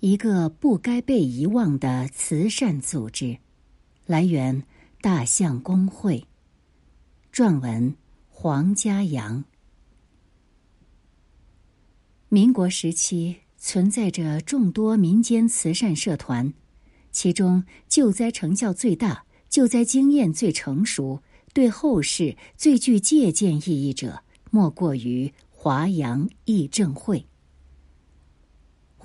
一个不该被遗忘的慈善组织。来源：大象公会。撰文：黄家阳。民国时期存在着众多民间慈善社团，其中救灾成效最大、救灾经验最成熟、对后世最具借鉴意义者，莫过于华阳义政会。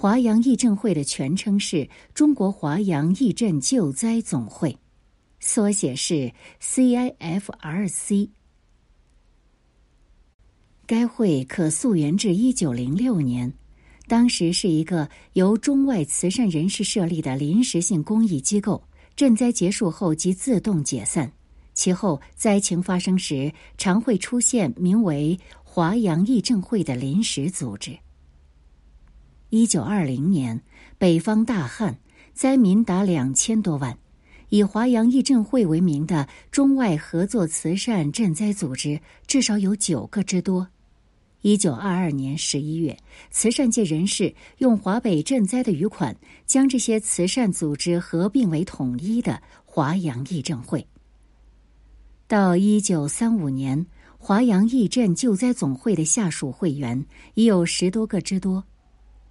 华阳义政会的全称是中国华阳义赈救灾总会，缩写是 CIFRC。该会可溯源至一九零六年，当时是一个由中外慈善人士设立的临时性公益机构。赈灾结束后即自动解散，其后灾情发生时，常会出现名为华阳义政会的临时组织。一九二零年，北方大旱，灾民达两千多万。以华阳义赈会为名的中外合作慈善赈灾组织至少有九个之多。一九二二年十一月，慈善界人士用华北赈灾的余款，将这些慈善组织合并为统一的华阳义赈会。到一九三五年，华阳义赈救灾总会的下属会员已有十多个之多。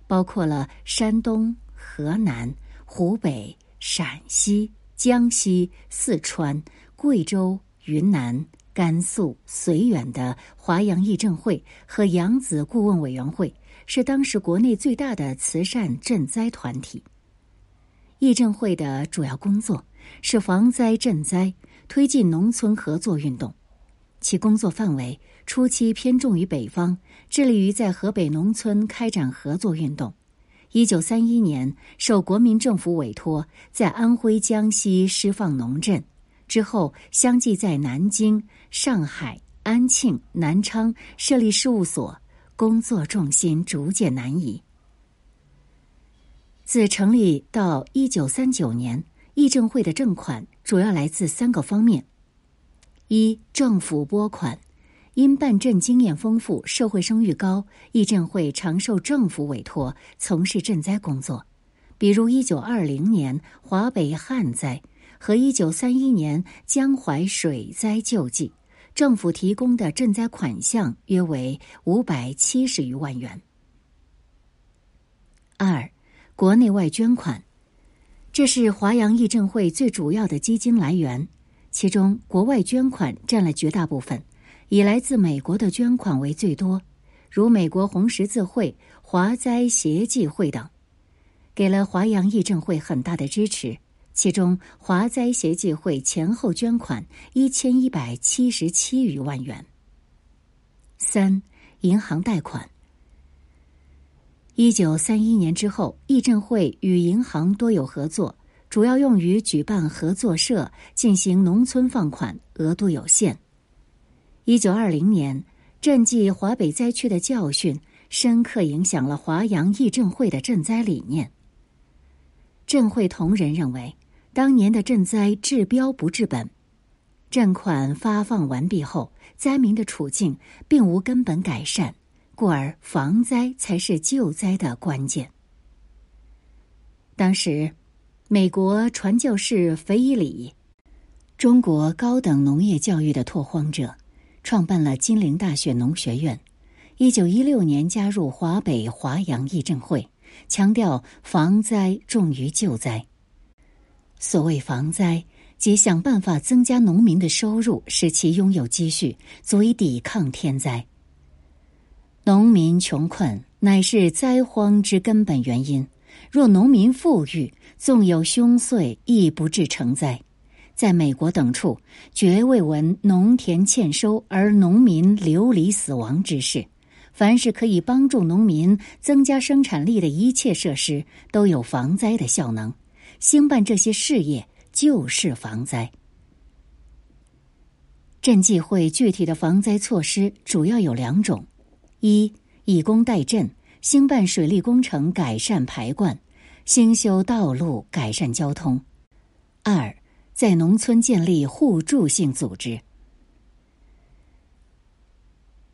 包括了山东、河南、湖北、陕西、江西、四川、贵州、云南、甘肃、绥远的华阳义政会和扬子顾问委员会，是当时国内最大的慈善赈灾团体。义政会的主要工作是防灾赈灾，推进农村合作运动。其工作范围初期偏重于北方，致力于在河北农村开展合作运动。一九三一年，受国民政府委托，在安徽、江西释放农赈，之后相继在南京、上海、安庆、南昌设立事务所，工作重心逐渐南移。自成立到一九三九年，义政会的政款主要来自三个方面。一政府拨款，因办赈经验丰富、社会声誉高，义赈会常受政府委托从事赈灾工作。比如一九二零年华北旱灾和一九三一年江淮水灾救济，政府提供的赈灾款项约为五百七十余万元。二，国内外捐款，这是华阳义赈会最主要的基金来源。其中，国外捐款占了绝大部分，以来自美国的捐款为最多，如美国红十字会、华灾协济会等，给了华阳义政会很大的支持。其中，华灾协济会前后捐款一千一百七十七余万元。三、银行贷款。一九三一年之后，义政会与银行多有合作。主要用于举办合作社，进行农村放款，额度有限。一九二零年，赈济华北灾区的教训，深刻影响了华阳义政会的赈灾理念。赈会同仁认为，当年的赈灾治标不治本，赈款发放完毕后，灾民的处境并无根本改善，故而防灾才是救灾的关键。当时。美国传教士腓以里，中国高等农业教育的拓荒者，创办了金陵大学农学院。一九一六年加入华北华阳义政会，强调防灾重于救灾。所谓防灾，即想办法增加农民的收入，使其拥有积蓄，足以抵抗天灾。农民穷困乃是灾荒之根本原因。若农民富裕，纵有凶岁，亦不致成灾。在美国等处，绝未闻农田欠收而农民流离死亡之事。凡是可以帮助农民增加生产力的一切设施，都有防灾的效能。兴办这些事业，就是防灾。赈济会具体的防灾措施主要有两种：一，以工代赈。兴办水利工程，改善排灌；兴修道路，改善交通。二，在农村建立互助性组织，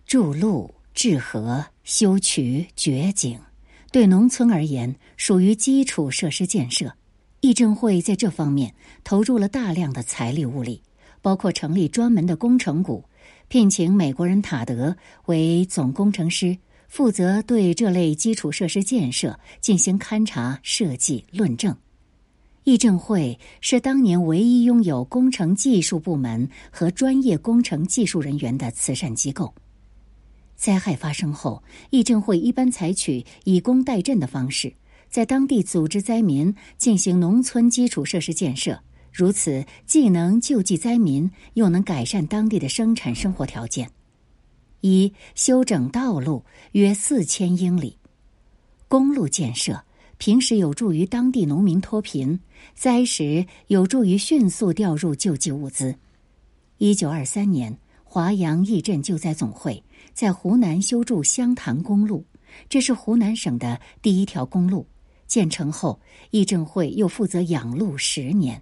筑路、治河、修渠、掘井，对农村而言属于基础设施建设。议政会在这方面投入了大量的财力物力，包括成立专门的工程股，聘请美国人塔德为总工程师，负责对这类基础设施建设进行勘察、设计、论证。议政会是当年唯一拥有工程技术部门和专业工程技术人员的慈善机构。灾害发生后，议政会一般采取以工代赈的方式。在当地组织灾民进行农村基础设施建设，如此既能救济灾民，又能改善当地的生产生活条件。一、修整道路约四千英里，公路建设平时有助于当地农民脱贫，灾时有助于迅速调入救济物资。一九二三年，华阳义镇救灾总会在湖南修筑湘潭公路，这是湖南省的第一条公路。建成后，义政会又负责养路十年。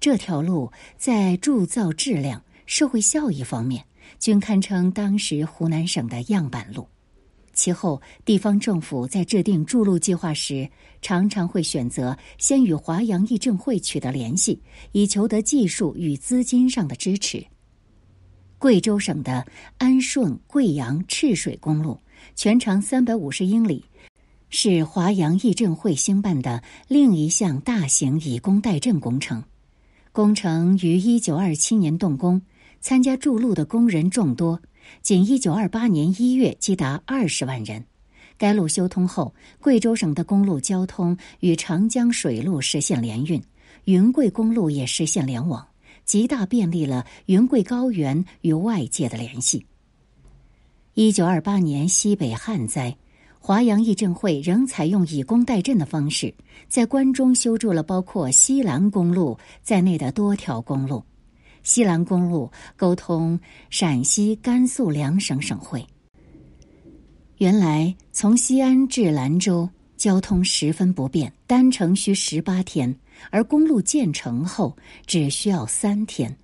这条路在铸造质量、社会效益方面均堪称当时湖南省的样板路。其后，地方政府在制定筑路计划时，常常会选择先与华阳议政会取得联系，以求得技术与资金上的支持。贵州省的安顺贵阳赤水公路全长三百五十英里。是华阳义政会兴办的另一项大型以工代赈工程，工程于一九二七年动工，参加筑路的工人众多，仅一九二八年一月即达二十万人。该路修通后，贵州省的公路交通与长江水路实现联运，云贵公路也实现联网，极大便利了云贵高原与外界的联系。一九二八年西北旱灾。华阳义政会仍采用以工代赈的方式，在关中修筑了包括西兰公路在内的多条公路。西兰公路沟通陕西、甘肃两省省会。原来从西安至兰州交通十分不便，单程需十八天，而公路建成后只需要三天。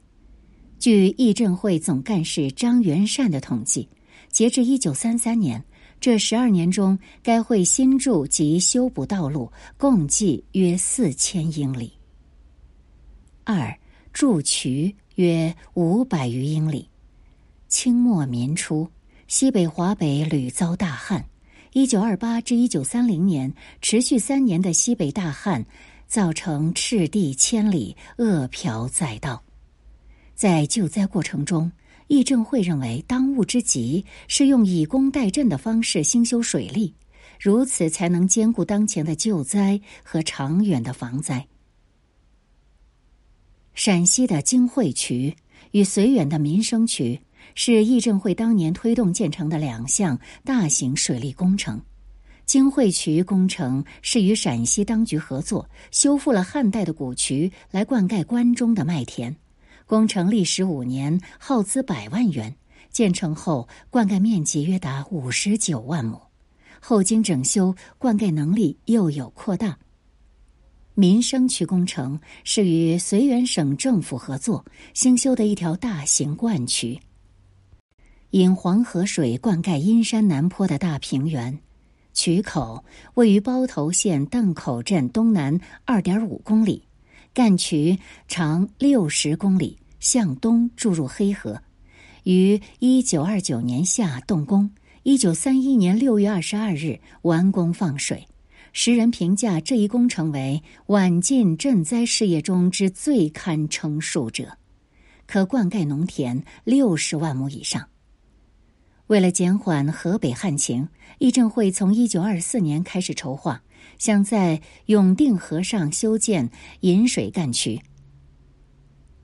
据议政会总干事张元善的统计，截至一九三三年。这十二年中，该会新筑及修补道路共计约四千英里。二筑渠约五百余英里。清末民初，西北华北屡遭大旱。一九二八至一九三零年，持续三年的西北大旱，造成赤地千里，饿殍载道。在救灾过程中，议政会认为，当务之急是用以工代赈的方式兴修水利，如此才能兼顾当前的救灾和长远的防灾。陕西的京惠渠与绥远的民生渠是议政会当年推动建成的两项大型水利工程。京惠渠工程是与陕西当局合作，修复了汉代的古渠，来灌溉关中的麦田。工程历时五年，耗资百万元。建成后，灌溉面积约达五十九万亩。后经整修，灌溉能力又有扩大。民生渠工程是与绥远省政府合作兴修的一条大型灌渠，引黄河水灌溉阴山南坡的大平原。渠口位于包头县邓口镇东南二点五公里。干渠长六十公里，向东注入黑河，于一九二九年夏动工，一九三一年六月二十二日完工放水。时人评价这一工程为晚近赈灾事业中之最堪称数者，可灌溉农田六十万亩以上。为了减缓河北旱情，议政会从一九二四年开始筹划。想在永定河上修建引水干渠，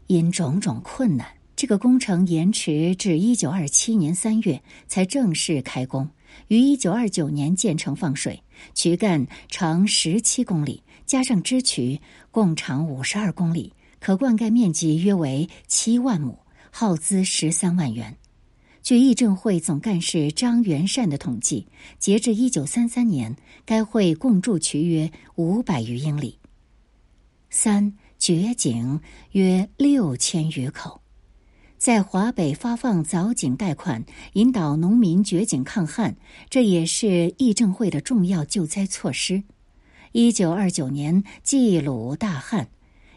因种种困难，这个工程延迟至一九二七年三月才正式开工，于一九二九年建成放水。渠干长十七公里，加上支渠，共长五十二公里，可灌溉面积约为七万亩，耗资十三万元。据议政会总干事张元善的统计，截至一九三三年，该会共筑渠约五百余英里。三掘井约六千余口。在华北发放早井贷款，引导农民掘井抗旱，这也是议政会的重要救灾措施。一九二九年冀鲁大旱，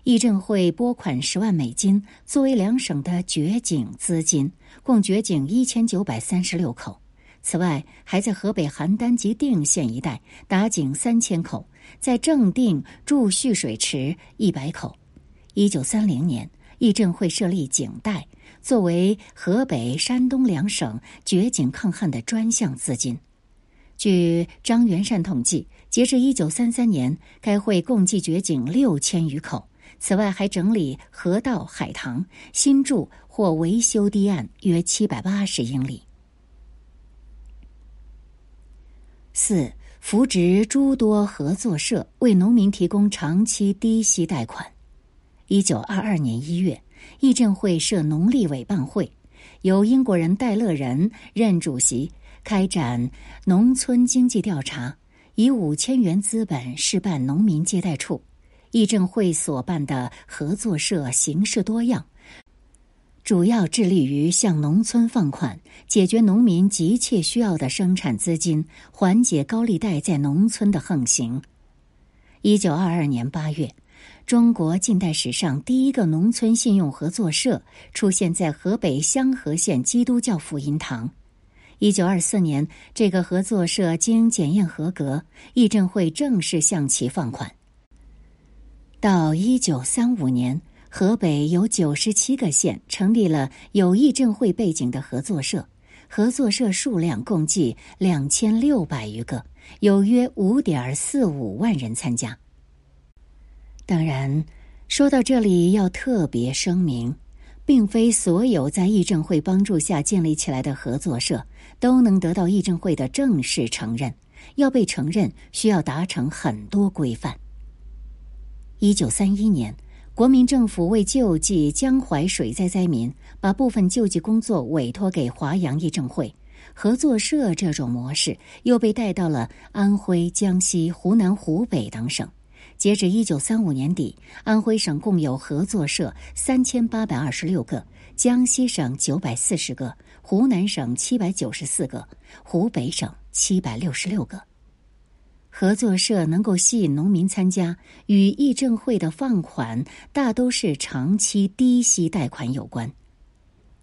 议政会拨款十万美金作为两省的掘井资金，共掘井一千九百三十六口。此外，还在河北邯郸及定县一带打井三千口，在正定筑蓄水池一百口。一九三零年，议政会设立井贷。作为河北、山东两省掘井抗旱的专项资金，据张元善统计，截至一九三三年，该会共计掘井六千余口。此外，还整理河道、海塘，新筑或维修堤岸约七百八十英里。四、扶植诸多合作社，为农民提供长期低息贷款。一九二二年一月。议政会设农历委办会，由英国人戴乐仁任主席，开展农村经济调查，以五千元资本试办农民接待处。议政会所办的合作社形式多样，主要致力于向农村放款，解决农民急切需要的生产资金，缓解高利贷在农村的横行。一九二二年八月。中国近代史上第一个农村信用合作社出现在河北香河县基督教福音堂。一九二四年，这个合作社经检验合格，议政会正式向其放款。到一九三五年，河北有九十七个县成立了有议政会背景的合作社，合作社数量共计两千六百余个，有约五点四五万人参加。当然，说到这里要特别声明，并非所有在议政会帮助下建立起来的合作社都能得到议政会的正式承认。要被承认，需要达成很多规范。一九三一年，国民政府为救济江淮水灾灾民，把部分救济工作委托给华阳议政会合作社。这种模式又被带到了安徽、江西、湖南、湖北等省。截至一九三五年底，安徽省共有合作社三千八百二十六个，江西省九百四十个，湖南省七百九十四个，湖北省七百六十六个。合作社能够吸引农民参加，与议政会的放款大都是长期低息贷款有关。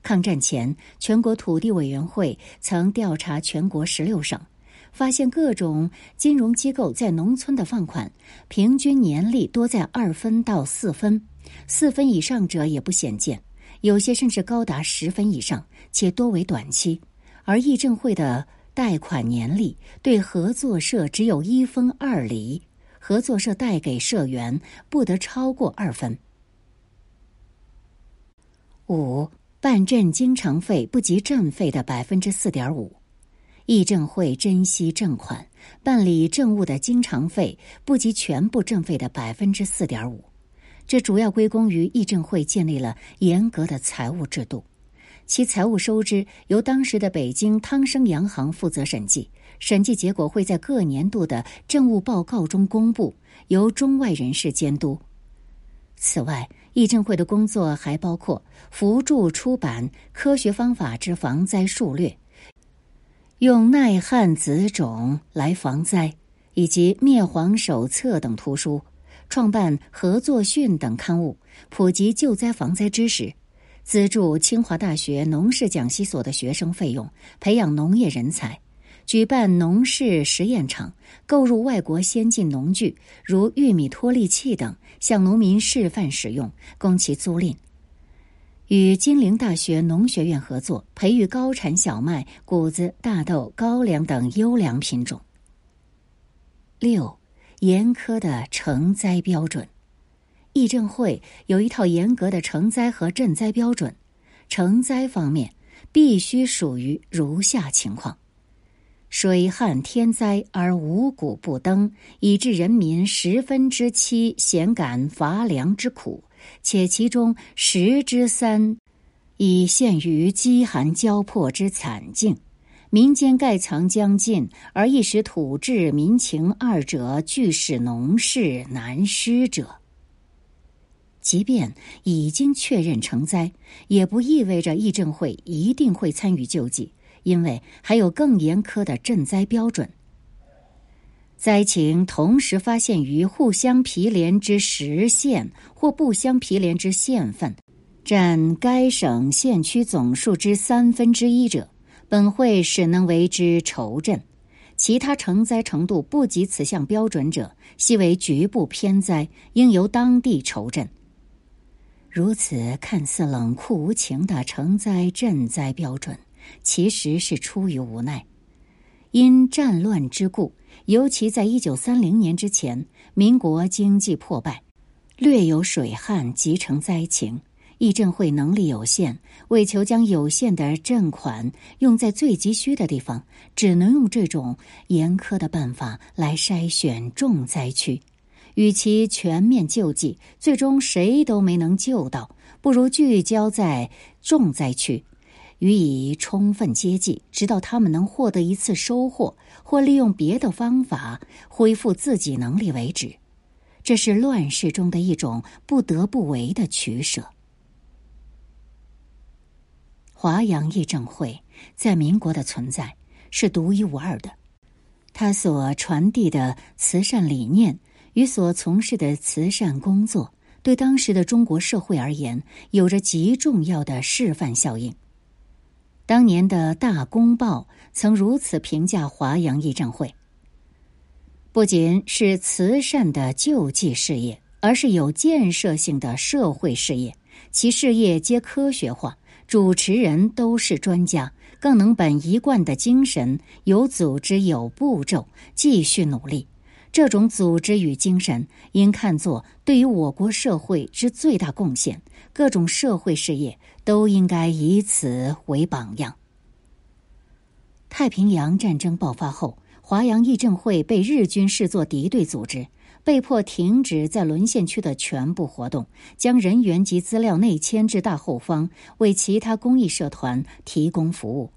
抗战前，全国土地委员会曾调查全国十六省。发现各种金融机构在农村的放款，平均年利多在二分到四分，四分以上者也不鲜见，有些甚至高达十分以上，且多为短期。而议政会的贷款年利对合作社只有一分二厘，合作社贷给社员不得超过二分。五办证经常费不及镇费的百分之四点五。议政会珍惜政款，办理政务的经常费不及全部政费的百分之四点五，这主要归功于议政会建立了严格的财务制度。其财务收支由当时的北京汤生洋行负责审计，审计结果会在各年度的政务报告中公布，由中外人士监督。此外，议政会的工作还包括扶助出版《科学方法之防灾术略》。用耐旱子种来防灾，以及灭蝗手册等图书，创办合作训等刊物，普及救灾防灾知识，资助清华大学农事讲习所的学生费用，培养农业人才，举办农事实验场，购入外国先进农具，如玉米脱粒器等，向农民示范使用，供其租赁。与金陵大学农学院合作，培育高产小麦、谷子、大豆、高粱等优良品种。六，严苛的成灾标准。议政会有一套严格的成灾和赈灾标准。成灾方面，必须属于如下情况：水旱天灾而五谷不登，以致人民十分之七咸感乏粮之苦。且其中十之三，已陷于饥寒交迫之惨境，民间盖藏将尽，而一时土质民情二者俱使农事难施者。即便已经确认成灾，也不意味着议政会一定会参与救济，因为还有更严苛的赈灾标准。灾情同时发现于互相毗连之实县或不相毗连之县份，占该省县区总数之三分之一者，本会始能为之筹赈；其他成灾程度不及此项标准者，系为局部偏灾，应由当地筹赈。如此看似冷酷无情的成灾赈灾标准，其实是出于无奈，因战乱之故。尤其在一九三零年之前，民国经济破败，略有水旱即成灾情。议政会能力有限，为求将有限的赈款用在最急需的地方，只能用这种严苛的办法来筛选重灾区。与其全面救济，最终谁都没能救到，不如聚焦在重灾区。予以充分接济，直到他们能获得一次收获，或利用别的方法恢复自己能力为止。这是乱世中的一种不得不为的取舍。华阳义政会在民国的存在是独一无二的，它所传递的慈善理念与所从事的慈善工作，对当时的中国社会而言，有着极重要的示范效应。当年的大公报曾如此评价华阳义政会：不仅是慈善的救济事业，而是有建设性的社会事业。其事业皆科学化，主持人都是专家，更能本一贯的精神，有组织、有步骤，继续努力。这种组织与精神，应看作对于我国社会之最大贡献。各种社会事业都应该以此为榜样。太平洋战争爆发后，华阳义政会被日军视作敌对组织，被迫停止在沦陷区的全部活动，将人员及资料内迁至大后方，为其他公益社团提供服务。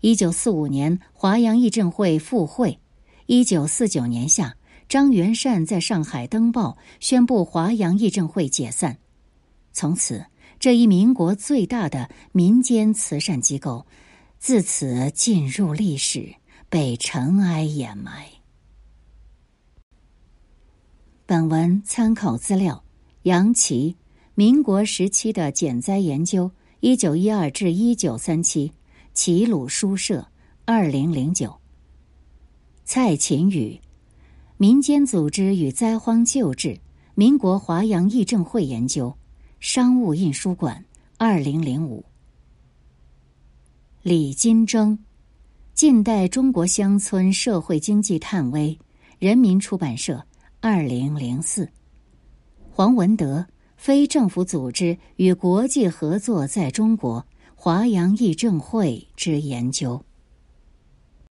一九四五年，华阳义政会复会。一九四九年夏，张元善在上海登报宣布华阳义政会解散。从此，这一民国最大的民间慈善机构，自此进入历史，被尘埃掩埋。本文参考资料：杨琦《民国时期的减灾研究》，一九一二至一九三七，齐鲁书社，二零零九。蔡琴宇，《民间组织与灾荒救治》，民国华阳义政会研究。商务印书馆，二零零五。李金征，《近代中国乡村社会经济探微》，人民出版社，二零零四。黄文德，《非政府组织与国际合作在中国华阳义政会之研究》。